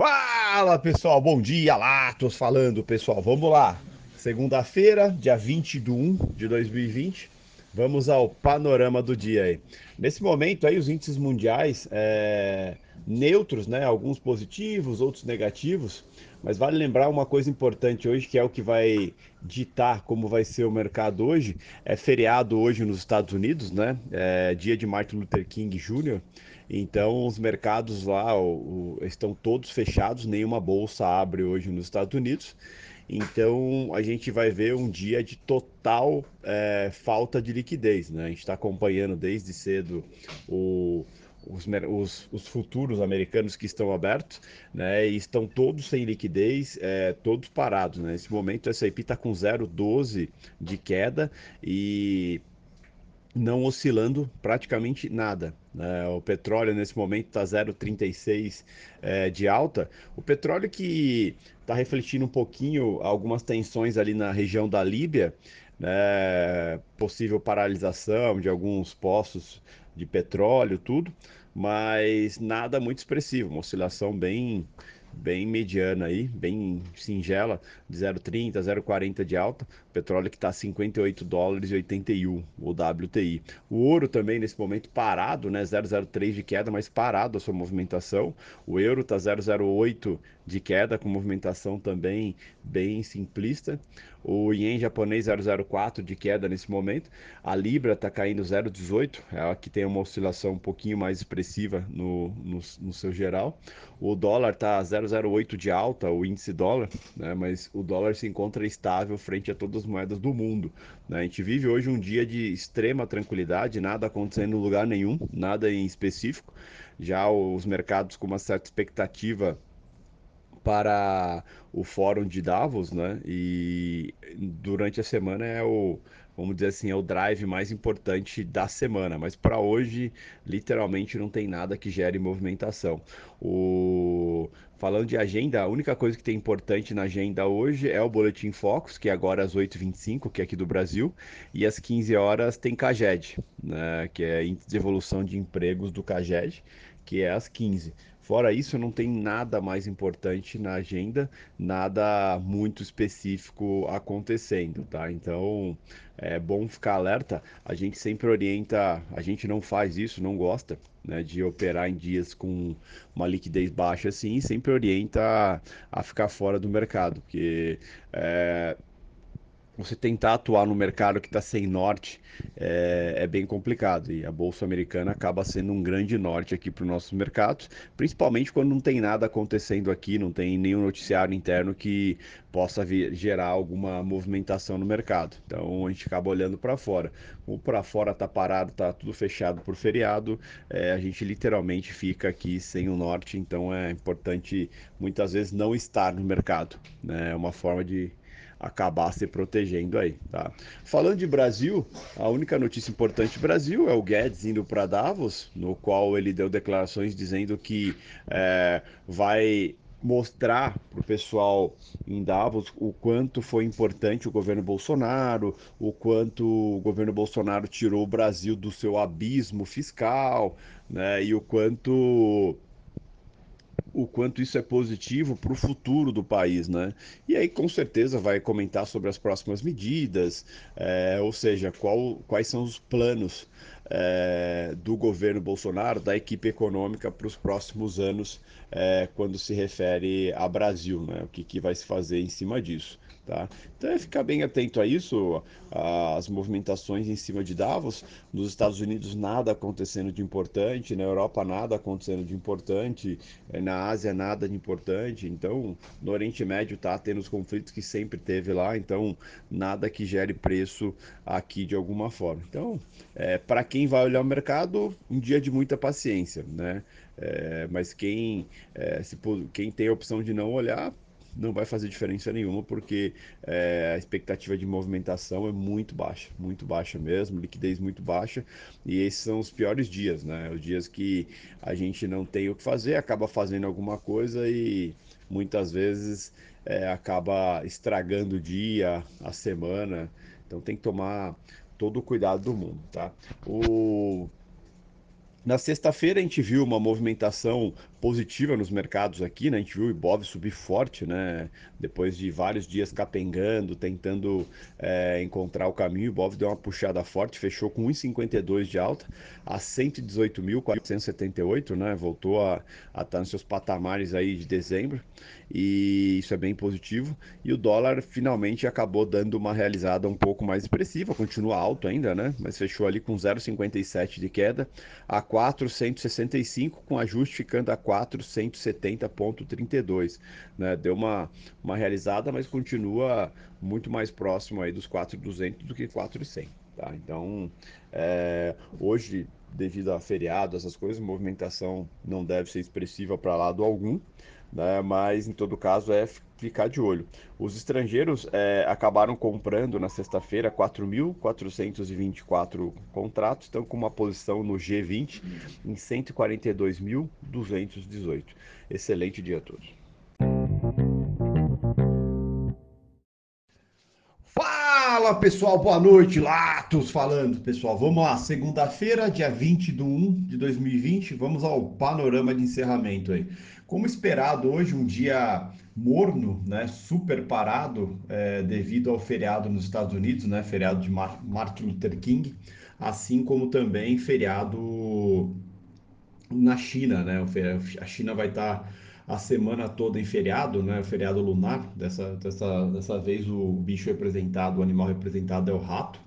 Fala pessoal, bom dia tô falando pessoal, vamos lá. Segunda-feira, dia 20 de 1 de 2020, vamos ao panorama do dia aí. Nesse momento aí, os índices mundiais é, neutros, né? Alguns positivos, outros negativos, mas vale lembrar uma coisa importante hoje, que é o que vai ditar como vai ser o mercado hoje. É feriado hoje nos Estados Unidos, né? É dia de Martin Luther King Jr., então, os mercados lá o, o, estão todos fechados, nenhuma bolsa abre hoje nos Estados Unidos. Então, a gente vai ver um dia de total é, falta de liquidez. Né? A gente está acompanhando desde cedo o, os, os, os, futuros americanos que estão abertos, né, e estão todos sem liquidez, é, todos parados. Né? Nesse momento, o S&P está com 0,12 de queda e não oscilando praticamente nada. Né? O petróleo nesse momento está 0,36 é, de alta. O petróleo que está refletindo um pouquinho algumas tensões ali na região da Líbia, né? possível paralisação de alguns postos de petróleo, tudo, mas nada muito expressivo, uma oscilação bem bem mediana aí, bem singela, de 0,30, 0,40 de alta. Petróleo que está 58 dólares e 81, o WTI. O ouro também nesse momento parado, né? 0,03 de queda, mas parado a sua movimentação. O euro está 0,08 de queda, com movimentação também bem simplista. O ien japonês 0,04 de queda nesse momento. A libra está caindo 0,18, é a que tem uma oscilação um pouquinho mais expressiva no, no, no seu geral. O dólar está 0,08 de alta, o índice dólar, né? mas o dólar se encontra estável frente a todas as moedas do mundo. Né? A gente vive hoje um dia de extrema tranquilidade, nada acontecendo em lugar nenhum, nada em específico. Já os mercados com uma certa expectativa para o fórum de Davos, né? E durante a semana é o, vamos dizer assim, é o drive mais importante da semana. Mas para hoje, literalmente, não tem nada que gere movimentação. O... Falando de agenda, a única coisa que tem importante na agenda hoje é o Boletim Focus, que é agora às 8h25, que é aqui do Brasil, e às 15 horas tem CAGED, né? que é Índice de Evolução de Empregos do CAGED, que é às 15 Fora isso, não tem nada mais importante na agenda, nada muito específico acontecendo, tá? Então é bom ficar alerta. A gente sempre orienta, a gente não faz isso, não gosta né, de operar em dias com uma liquidez baixa assim, sempre orienta a, ficar fora do mercado, porque é, você tentar atuar no mercado que está sem norte é, é, bem complicado. E a Bolsa Americana acaba sendo um grande norte aqui para os nossos mercados, principalmente quando não tem nada acontecendo aqui, não tem nenhum noticiário interno que possa vir, gerar alguma movimentação no mercado. Então a gente acaba olhando para fora. Como para fora está parado, está tudo fechado por feriado, é, a gente literalmente fica aqui sem o norte. Então é importante muitas vezes não estar no mercado. Né? É uma forma de acabar se protegendo aí, tá? Falando de Brasil, a única notícia importante do Brasil é o Guedes indo para Davos, no qual ele deu declarações dizendo que é, vai mostrar para o pessoal em Davos o quanto foi importante o governo Bolsonaro, o quanto o governo Bolsonaro tirou o Brasil do seu abismo fiscal, né? E o quanto o quanto isso é positivo para o futuro do país, né? E aí com certeza vai comentar sobre as próximas medidas, é, ou seja, qual, quais são os planos é, do governo Bolsonaro, da equipe econômica para os próximos anos, é, quando se refere a Brasil, né? O que, que vai se fazer em cima disso. Tá? Então é ficar bem atento a isso, as movimentações em cima de Davos. Nos Estados Unidos nada acontecendo de importante, na Europa nada acontecendo de importante, eh, na Ásia nada de importante. Então no Oriente Médio está tendo os conflitos que sempre teve lá, então nada que gere preço aqui de alguma forma. Então é, para quem vai olhar o mercado, um dia de muita paciência, né? É, mas quem, é, se, quem tem a opção de não olhar, não vai fazer diferença nenhuma, porque é, a expectativa de movimentação é muito baixa, muito baixa mesmo, liquidez muito baixa, e esses são os piores dias, né? Os dias que a gente não tem o que fazer, acaba fazendo alguma coisa e muitas vezes é, acaba estragando o dia, a semana, então tem que tomar todo o cuidado do mundo, tá? O na sexta-feira a gente viu uma movimentação positiva nos mercados aqui, né? A gente viu o Ibov subir forte, né? Depois de vários dias capengando, tentando é, encontrar o caminho, o Ibov deu uma puxada forte, fechou com 1,52 de alta a 118.478, né? Voltou a, a estar nos seus patamares aí de dezembro e isso é bem positivo. E o dólar finalmente acabou dando uma realizada um pouco mais expressiva, continua alto ainda, né? Mas fechou ali com 0,57 de queda a 465, com ajuste ficando a 470,32. Né? Deu uma, uma realizada, mas continua muito mais próximo aí dos 4,200 do que 4,100. Tá? Então, é, hoje, devido a feriado, essas coisas, movimentação não deve ser expressiva para lado algum né? mas em todo caso é ficar de olho. Os estrangeiros é, acabaram comprando na sexta-feira 4.424 contratos, estão com uma posição no G20 em 142.218. Excelente dia a todos. Fala pessoal, boa noite, Latos falando pessoal. Vamos lá, segunda-feira, dia 20 de 1 de 2020, vamos ao panorama de encerramento aí. Como esperado, hoje um dia morno, né, super parado, é, devido ao feriado nos Estados Unidos, né, feriado de Martin Luther King, assim como também feriado na China, né, a China vai estar a semana toda em feriado, né, feriado lunar, dessa, dessa, dessa vez o bicho representado, o animal representado é o rato,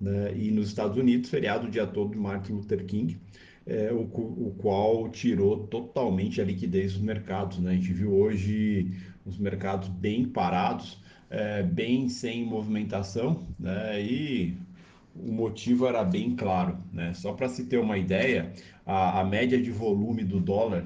né, e nos Estados Unidos, feriado o dia todo de Martin Luther King, é, o, o, qual tirou totalmente a liquidez dos mercados. Né? A gente viu hoje os mercados bem parados, é, bem sem movimentação, né? e o motivo era bem claro. Né? Só para se ter uma ideia, a, a média de volume do dólar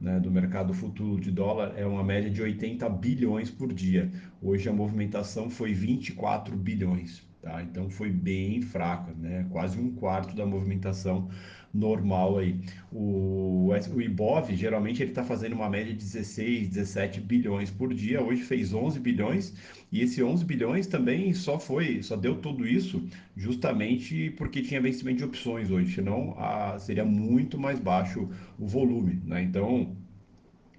né, do mercado futuro de dólar é uma média de 80 bilhões por dia. Hoje a movimentação foi 24 bilhões. Tá? Então foi bem fraca, né? quase um quarto da movimentação normal aí. O, o Ibov, geralmente, ele está fazendo uma média de 16, 17 bilhões por dia. Hoje fez 11 bilhões e esse 11 bilhões também só foi, só deu tudo isso justamente porque tinha vencimento de opções hoje, senão a, seria muito mais baixo o volume, né? Então,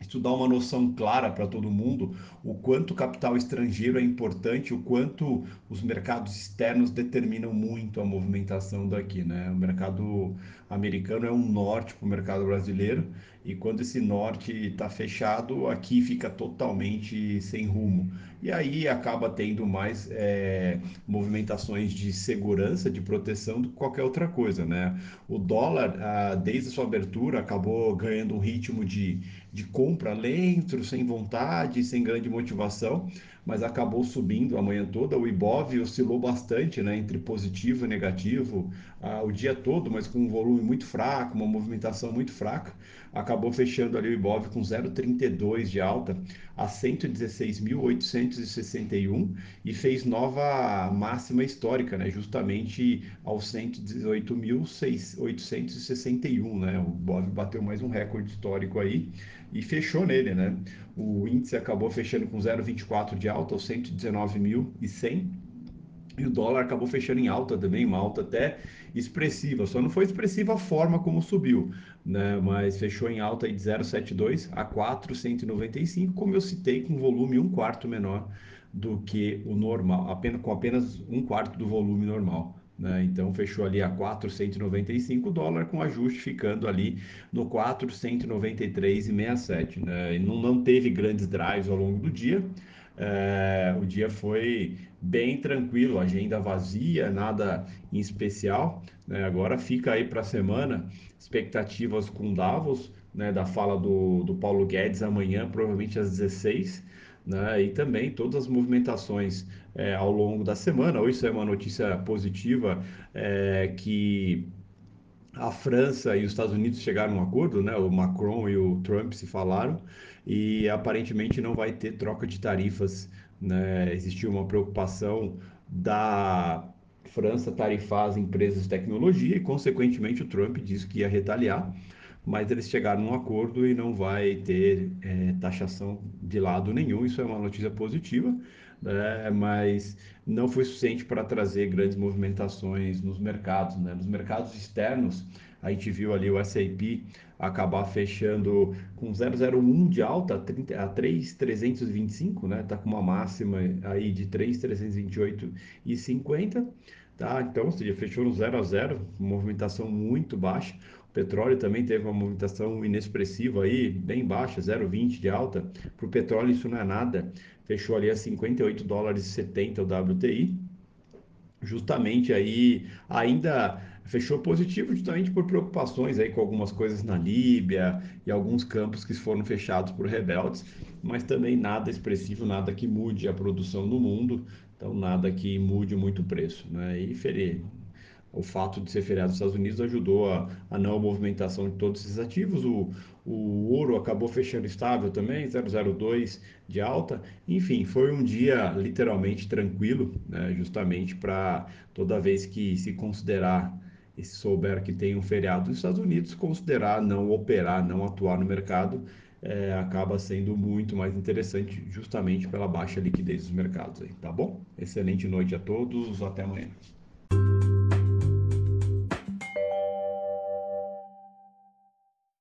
isso dá uma noção clara para todo mundo o quanto capital estrangeiro é importante, o quanto os mercados externos determinam muito a movimentação daqui, né? O mercado americano é um norte para o mercado brasileiro e quando esse norte está fechado, aqui fica totalmente sem rumo. E aí acaba tendo mais é, movimentações de segurança, de proteção do que qualquer outra coisa, né? O dólar, ah, desde a sua abertura, acabou ganhando um ritmo de, de compra lento, sem vontade, sem grande motivação, mas acabou subindo a manhã toda. O Ibov oscilou bastante, né, entre positivo e negativo, ah, o dia todo, mas com um volume muito fraco, uma movimentação muito fraca. Acabou fechando ali o Ibov com 0,32 de alta a 116.861 e fez nova máxima histórica, né, justamente aos 118.861, né? O Ibov bateu mais um recorde histórico aí e fechou nele, né? O índice acabou fechando com 0,24 de alta, aos 119.100. E o dólar acabou fechando em alta também, uma alta até expressiva. Só não foi expressiva a forma como subiu, né? Mas fechou em alta de 0,72 a 495, como eu citei, com volume um quarto menor do que o normal, apenas, com apenas um quarto do volume normal. Né? Então fechou ali a 495 dólares com ajuste ficando ali no 493,67. Né? E não, não teve grandes drives ao longo do dia. É, o dia foi bem tranquilo, agenda vazia, nada em especial. Né? Agora fica aí para a semana expectativas com Davos, né? da fala do, do Paulo Guedes amanhã, provavelmente às 16 né? E também todas as movimentações é, ao longo da semana. Hoje isso é uma notícia positiva é, que a França e os Estados Unidos chegaram a um acordo, né? O Macron e o Trump se falaram e aparentemente não vai ter troca de tarifas, né? Existiu uma preocupação da França tarifar as empresas de tecnologia e, consequentemente, o Trump disse que ia retaliar mas eles chegaram num acordo e não vai ter é, taxação de lado nenhum. Isso é uma notícia positiva, né? mas não foi suficiente para trazer grandes movimentações nos mercados. Né? Nos mercados externos, A gente viu ali o S&P acabar fechando com 0,01 de alta a 3,325, né? Tá com uma máxima aí de 3,328,50, tá? Então, ou seja, fechou no 0 a 0, movimentação muito baixa. O petróleo também teve uma movimentação inexpressiva aí, bem baixa, 0,20 de alta. Para o petróleo isso não é nada. Fechou ali a 58 dólares e 70 o WTI. Justamente aí ainda fechou positivo justamente por preocupações aí com algumas coisas na Líbia e alguns campos que foram fechados por rebeldes, mas também nada expressivo, nada que mude a produção no mundo, então nada que mude muito o preço, né? E o fato de ser feriado nos Estados Unidos ajudou a, a não movimentação de todos esses ativos. O, o ouro acabou fechando estável também, 0,02 de alta. Enfim, foi um dia literalmente tranquilo, né, justamente para toda vez que se considerar e se souber que tem um feriado nos Estados Unidos, considerar não operar, não atuar no mercado, é, acaba sendo muito mais interessante justamente pela baixa liquidez dos mercados aí, tá bom? Excelente noite a todos, até amanhã.